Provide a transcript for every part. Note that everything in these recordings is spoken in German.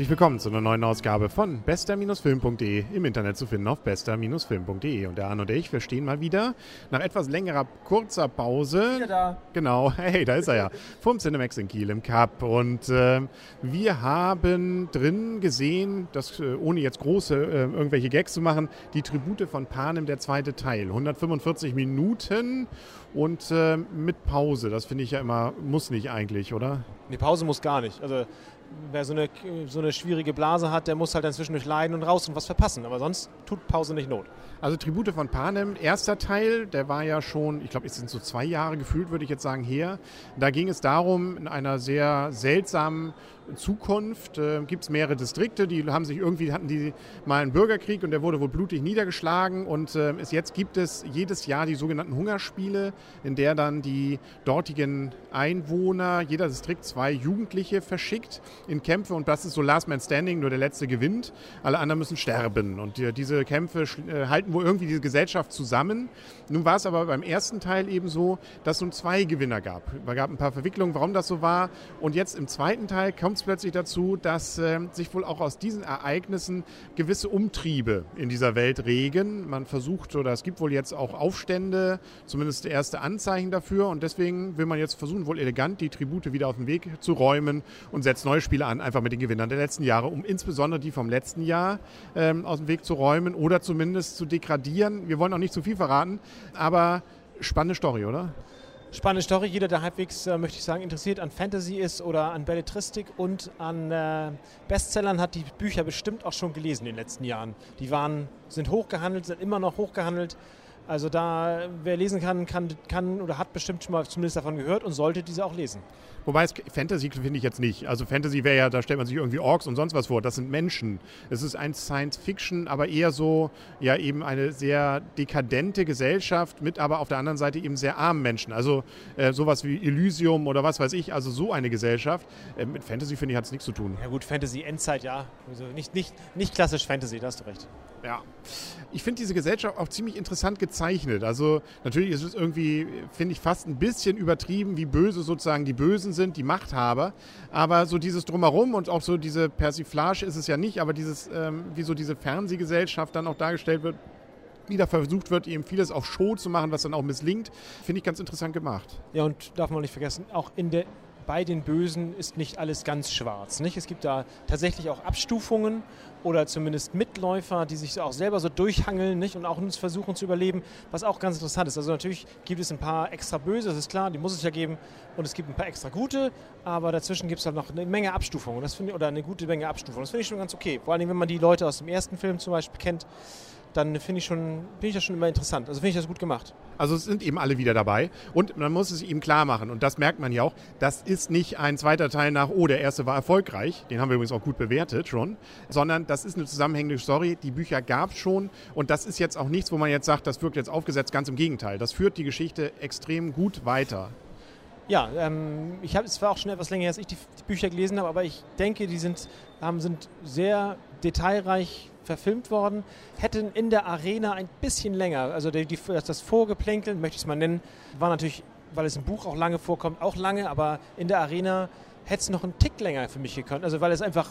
Herzlich willkommen zu einer neuen Ausgabe von bester-film.de im Internet zu finden auf bester-film.de. Und der Arne und ich, wir stehen mal wieder nach etwas längerer, kurzer Pause. Wieder da. Genau, hey, da ist er ja. Vom Cinemax in Kiel im Cup. Und äh, wir haben drin gesehen, dass, äh, ohne jetzt große äh, irgendwelche Gags zu machen, die Tribute von Panem, der zweite Teil. 145 Minuten und äh, mit Pause. Das finde ich ja immer, muss nicht eigentlich, oder? Die Pause muss gar nicht. Also wer so eine, so eine schwierige Blase hat, der muss halt dann zwischendurch leiden und raus und was verpassen. Aber sonst tut Pause nicht Not. Also Tribute von Panem, erster Teil, der war ja schon, ich glaube, es sind so zwei Jahre gefühlt, würde ich jetzt sagen, her. Da ging es darum, in einer sehr seltsamen Zukunft äh, gibt es mehrere Distrikte, die haben sich irgendwie, hatten die mal einen Bürgerkrieg und der wurde wohl blutig niedergeschlagen und äh, es, jetzt gibt es jedes Jahr die sogenannten Hungerspiele, in der dann die dortigen Einwohner, jeder Distrikt zwei Jugendliche verschickt in Kämpfe und das ist so Last Man Standing, nur der Letzte gewinnt, alle anderen müssen sterben und die, diese Kämpfe äh, halten wohl irgendwie diese Gesellschaft zusammen. Nun war es aber beim ersten Teil eben so, dass es nun zwei Gewinner gab. Es gab ein paar Verwicklungen, warum das so war. Und jetzt im zweiten Teil kommt es plötzlich dazu, dass äh, sich wohl auch aus diesen Ereignissen gewisse Umtriebe in dieser Welt regen. Man versucht, oder es gibt wohl jetzt auch Aufstände, zumindest erste Anzeichen dafür. Und deswegen will man jetzt versuchen, wohl elegant die Tribute wieder auf den Weg zu räumen und setzt neue Spiele an, einfach mit den Gewinnern der letzten Jahre, um insbesondere die vom letzten Jahr ähm, aus dem Weg zu räumen oder zumindest zu degradieren. Wir wollen auch nicht zu viel verraten, aber spannende Story, oder? Spannende Story. Jeder, der halbwegs, äh, möchte ich sagen, interessiert an Fantasy ist oder an Belletristik und an äh, Bestsellern, hat die Bücher bestimmt auch schon gelesen in den letzten Jahren. Die waren, sind hochgehandelt, sind immer noch hochgehandelt. Also da, wer lesen kann, kann, kann oder hat bestimmt schon mal zumindest davon gehört und sollte diese auch lesen. Wobei es Fantasy finde ich jetzt nicht. Also Fantasy wäre ja, da stellt man sich irgendwie Orks und sonst was vor. Das sind Menschen. Es ist ein Science Fiction, aber eher so, ja eben eine sehr dekadente Gesellschaft mit aber auf der anderen Seite eben sehr armen Menschen. Also äh, sowas wie Elysium oder was weiß ich. Also so eine Gesellschaft. Äh, mit Fantasy finde ich hat es nichts zu tun. Ja gut, Fantasy Endzeit, ja. Also nicht, nicht, nicht klassisch Fantasy, da hast du recht. Ja. Ich finde diese Gesellschaft auch ziemlich interessant gezeichnet. Also natürlich ist es irgendwie, finde ich, fast ein bisschen übertrieben, wie böse sozusagen die Bösen sind, die Machthaber. Aber so dieses Drumherum und auch so diese Persiflage ist es ja nicht, aber dieses, ähm, wie so diese Fernsehgesellschaft dann auch dargestellt wird, wie da versucht wird, eben vieles auf Show zu machen, was dann auch misslingt, finde ich ganz interessant gemacht. Ja, und darf man nicht vergessen, auch in der bei den Bösen ist nicht alles ganz schwarz. Nicht? Es gibt da tatsächlich auch Abstufungen oder zumindest Mitläufer, die sich auch selber so durchhangeln nicht? und auch uns versuchen zu überleben, was auch ganz interessant ist. Also natürlich gibt es ein paar extra Böse, das ist klar, die muss es ja geben. Und es gibt ein paar extra gute, aber dazwischen gibt es halt noch eine Menge Abstufungen. Das ich, oder eine gute Menge Abstufungen. Das finde ich schon ganz okay. Vor allem, wenn man die Leute aus dem ersten Film zum Beispiel kennt, dann finde ich, find ich das schon immer interessant. Also finde ich das gut gemacht. Also es sind eben alle wieder dabei und man muss es ihm klar machen und das merkt man ja auch, das ist nicht ein zweiter Teil nach, oh, der erste war erfolgreich, den haben wir übrigens auch gut bewertet schon, sondern das ist eine zusammenhängende Story, die Bücher gab es schon und das ist jetzt auch nichts, wo man jetzt sagt, das wirkt jetzt aufgesetzt, ganz im Gegenteil. Das führt die Geschichte extrem gut weiter. Ja, ähm, ich habe es war auch schon etwas länger, als ich die, die Bücher gelesen habe, aber ich denke, die sind, haben, sind sehr detailreich verfilmt worden, hätten in der Arena ein bisschen länger, also die, die, das Vorgeplänkeln, möchte ich es mal nennen, war natürlich, weil es im Buch auch lange vorkommt, auch lange, aber in der Arena hätte es noch einen Tick länger für mich gekonnt, also weil es einfach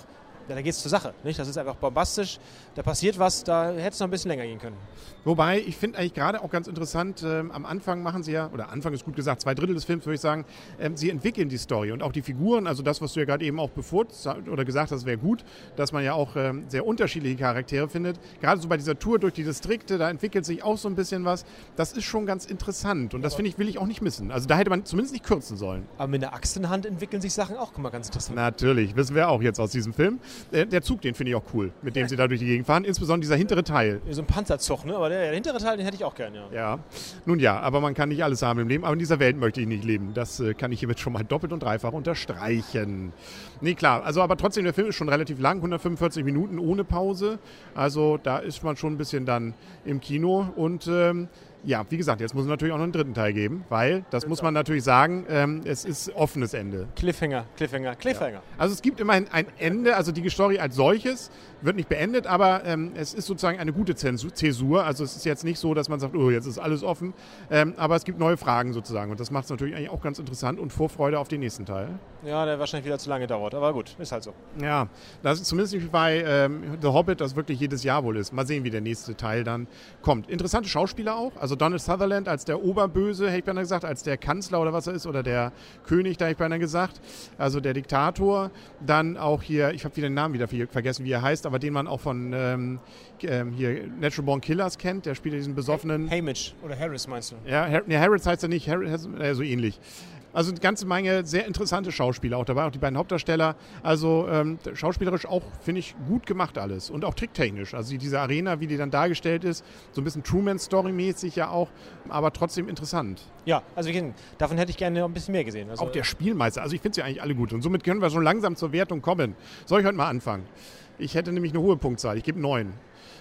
ja, da geht es zur Sache. Nicht? Das ist einfach bombastisch, da passiert was, da hätte es noch ein bisschen länger gehen können. Wobei, ich finde eigentlich gerade auch ganz interessant, ähm, am Anfang machen sie ja, oder Anfang ist gut gesagt, zwei Drittel des Films würde ich sagen, ähm, sie entwickeln die Story und auch die Figuren, also das, was du ja gerade eben auch bevor oder gesagt hast, wäre gut, dass man ja auch ähm, sehr unterschiedliche Charaktere findet. Gerade so bei dieser Tour durch die Distrikte, da entwickelt sich auch so ein bisschen was. Das ist schon ganz interessant und das finde ich, will ich auch nicht missen. Also da hätte man zumindest nicht kürzen sollen. Aber mit der Axt in Hand entwickeln sich Sachen auch immer ganz interessant. Natürlich, wissen wir auch jetzt aus diesem Film. Der, der Zug, den finde ich auch cool, mit dem sie da durch die Gegend fahren. Insbesondere dieser hintere Teil. So ein Panzerzug, ne? Aber der, der hintere Teil, den hätte ich auch gern, ja. Ja, nun ja, aber man kann nicht alles haben im Leben. Aber in dieser Welt möchte ich nicht leben. Das äh, kann ich hiermit schon mal doppelt und dreifach unterstreichen. Nee, klar. Also, aber trotzdem, der Film ist schon relativ lang, 145 Minuten ohne Pause. Also, da ist man schon ein bisschen dann im Kino. Und ähm, Ja, wie gesagt, jetzt muss es natürlich auch noch einen dritten Teil geben, weil, das muss man natürlich sagen, ähm, es ist offenes Ende. Cliffhanger, Cliffhanger, Cliffhanger. Ja. Also es gibt immerhin ein Ende, also die Story als solches wird nicht beendet, aber ähm, es ist sozusagen eine gute Zäsur. Also es ist jetzt nicht so, dass man sagt, oh, jetzt ist alles offen, ähm, aber es gibt neue Fragen sozusagen und das macht es natürlich eigentlich auch ganz interessant und Vorfreude auf den nächsten Teil. Ja, der wahrscheinlich wieder zu lange dauert, aber gut, ist halt so. Ja, das ist zumindest nicht bei ähm, The Hobbit, das wirklich jedes Jahr wohl ist. Mal sehen, wie der nächste Teil dann kommt. Interessante Schauspieler auch, also Donald Sutherland als der Oberböse, hätte ich beinahe gesagt, als der Kanzler oder was er ist, oder der König, da hätte ich beinahe gesagt, also der Diktator. Dann auch hier, ich habe wieder den Namen wieder vergessen, wie er heißt, aber den man auch von ähm, ähm, hier Natural Born Killers kennt, der spielt diesen besoffenen... Hamish oder Harris meinst du? Ja, Har nee, Harris heißt er nicht, Harris, äh, so ähnlich. Also eine ganze Menge sehr interessante Schauspieler auch dabei, auch die beiden Hauptdarsteller. Also ähm, schauspielerisch auch, finde ich, gut gemacht alles. Und auch tricktechnisch. Also diese Arena, wie die dann dargestellt ist, so ein bisschen Truman-Story-mäßig ja auch, aber trotzdem interessant. Ja, also davon hätte ich gerne noch ein bisschen mehr gesehen. Also auch der Spielmeister, also ich finde sie eigentlich alle gut. Und somit können wir schon langsam zur Wertung kommen. Soll ich heute mal anfangen? Ich hätte nämlich eine hohe Punktzahl. Ich gebe neun.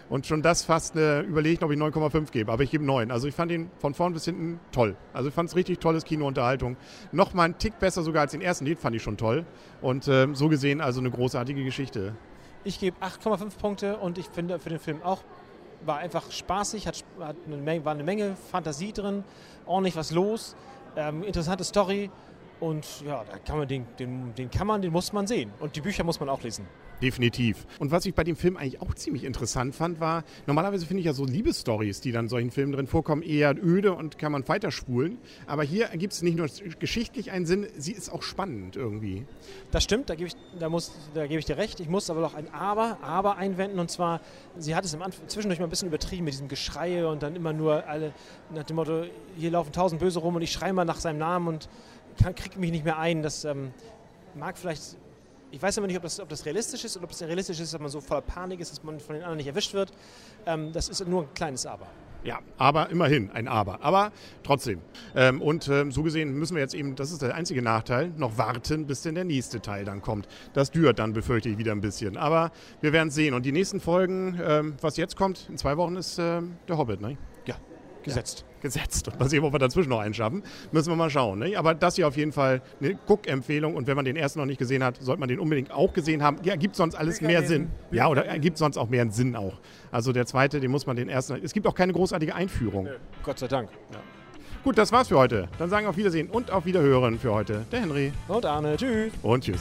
Und schon das fast eine, überlegt, ob ich 9,5 gebe. Aber ich gebe 9. Also ich fand ihn von vorn bis hinten toll. Also ich fand es richtig tolles Kinounterhaltung. Nochmal einen Tick besser sogar als den ersten Lied, fand ich schon toll. Und äh, so gesehen also eine großartige Geschichte. Ich gebe 8,5 Punkte und ich finde für den Film auch war einfach spaßig, hat, hat eine Menge, war eine Menge Fantasie drin, ordentlich was los, ähm, interessante Story und ja, da kann man den, den, den kann man, den muss man sehen und die Bücher muss man auch lesen. Definitiv. Und was ich bei dem Film eigentlich auch ziemlich interessant fand, war, normalerweise finde ich ja so Liebesstories, die dann in solchen Filmen drin vorkommen, eher öde und kann man weiterspulen. Aber hier gibt es nicht nur geschichtlich einen Sinn, sie ist auch spannend irgendwie. Das stimmt, da gebe ich, da da gebe ich dir recht. Ich muss aber noch ein Aber, Aber einwenden. Und zwar, sie hat es im Anfang, zwischendurch mal ein bisschen übertrieben mit diesem Geschrei und dann immer nur alle nach dem Motto, hier laufen tausend Böse rum und ich schreie mal nach seinem Namen und kriege mich nicht mehr ein. Das ähm, mag vielleicht ich weiß aber nicht, ob das, ob das realistisch ist oder ob es realistisch ist, dass man so voller Panik ist, dass man von den anderen nicht erwischt wird. Ähm, das ist nur ein kleines Aber. Ja, aber immerhin ein Aber. Aber trotzdem. Ähm, und ähm, so gesehen müssen wir jetzt eben, das ist der einzige Nachteil, noch warten, bis denn der nächste Teil dann kommt. Das dürt dann, befürchte ich, wieder ein bisschen. Aber wir werden sehen. Und die nächsten Folgen, ähm, was jetzt kommt, in zwei Wochen ist ähm, der Hobbit, ne? Gesetzt. Ja gesetzt. Und mal sehen, ob wir dazwischen noch einen schaffen. Müssen wir mal schauen. Ne? Aber das hier auf jeden Fall eine Guck-Empfehlung. Und wenn man den ersten noch nicht gesehen hat, sollte man den unbedingt auch gesehen haben. Ja, gibt sonst alles mehr Sinn. Ja, oder gibt sonst auch mehr einen Sinn auch. Also der zweite, den muss man den ersten. Es gibt auch keine großartige Einführung. Nee, Gott sei Dank. Ja. Gut, das war's für heute. Dann sagen wir auf Wiedersehen und auf Wiederhören für heute. Der Henry. Und Arne. Tschüss. Und tschüss.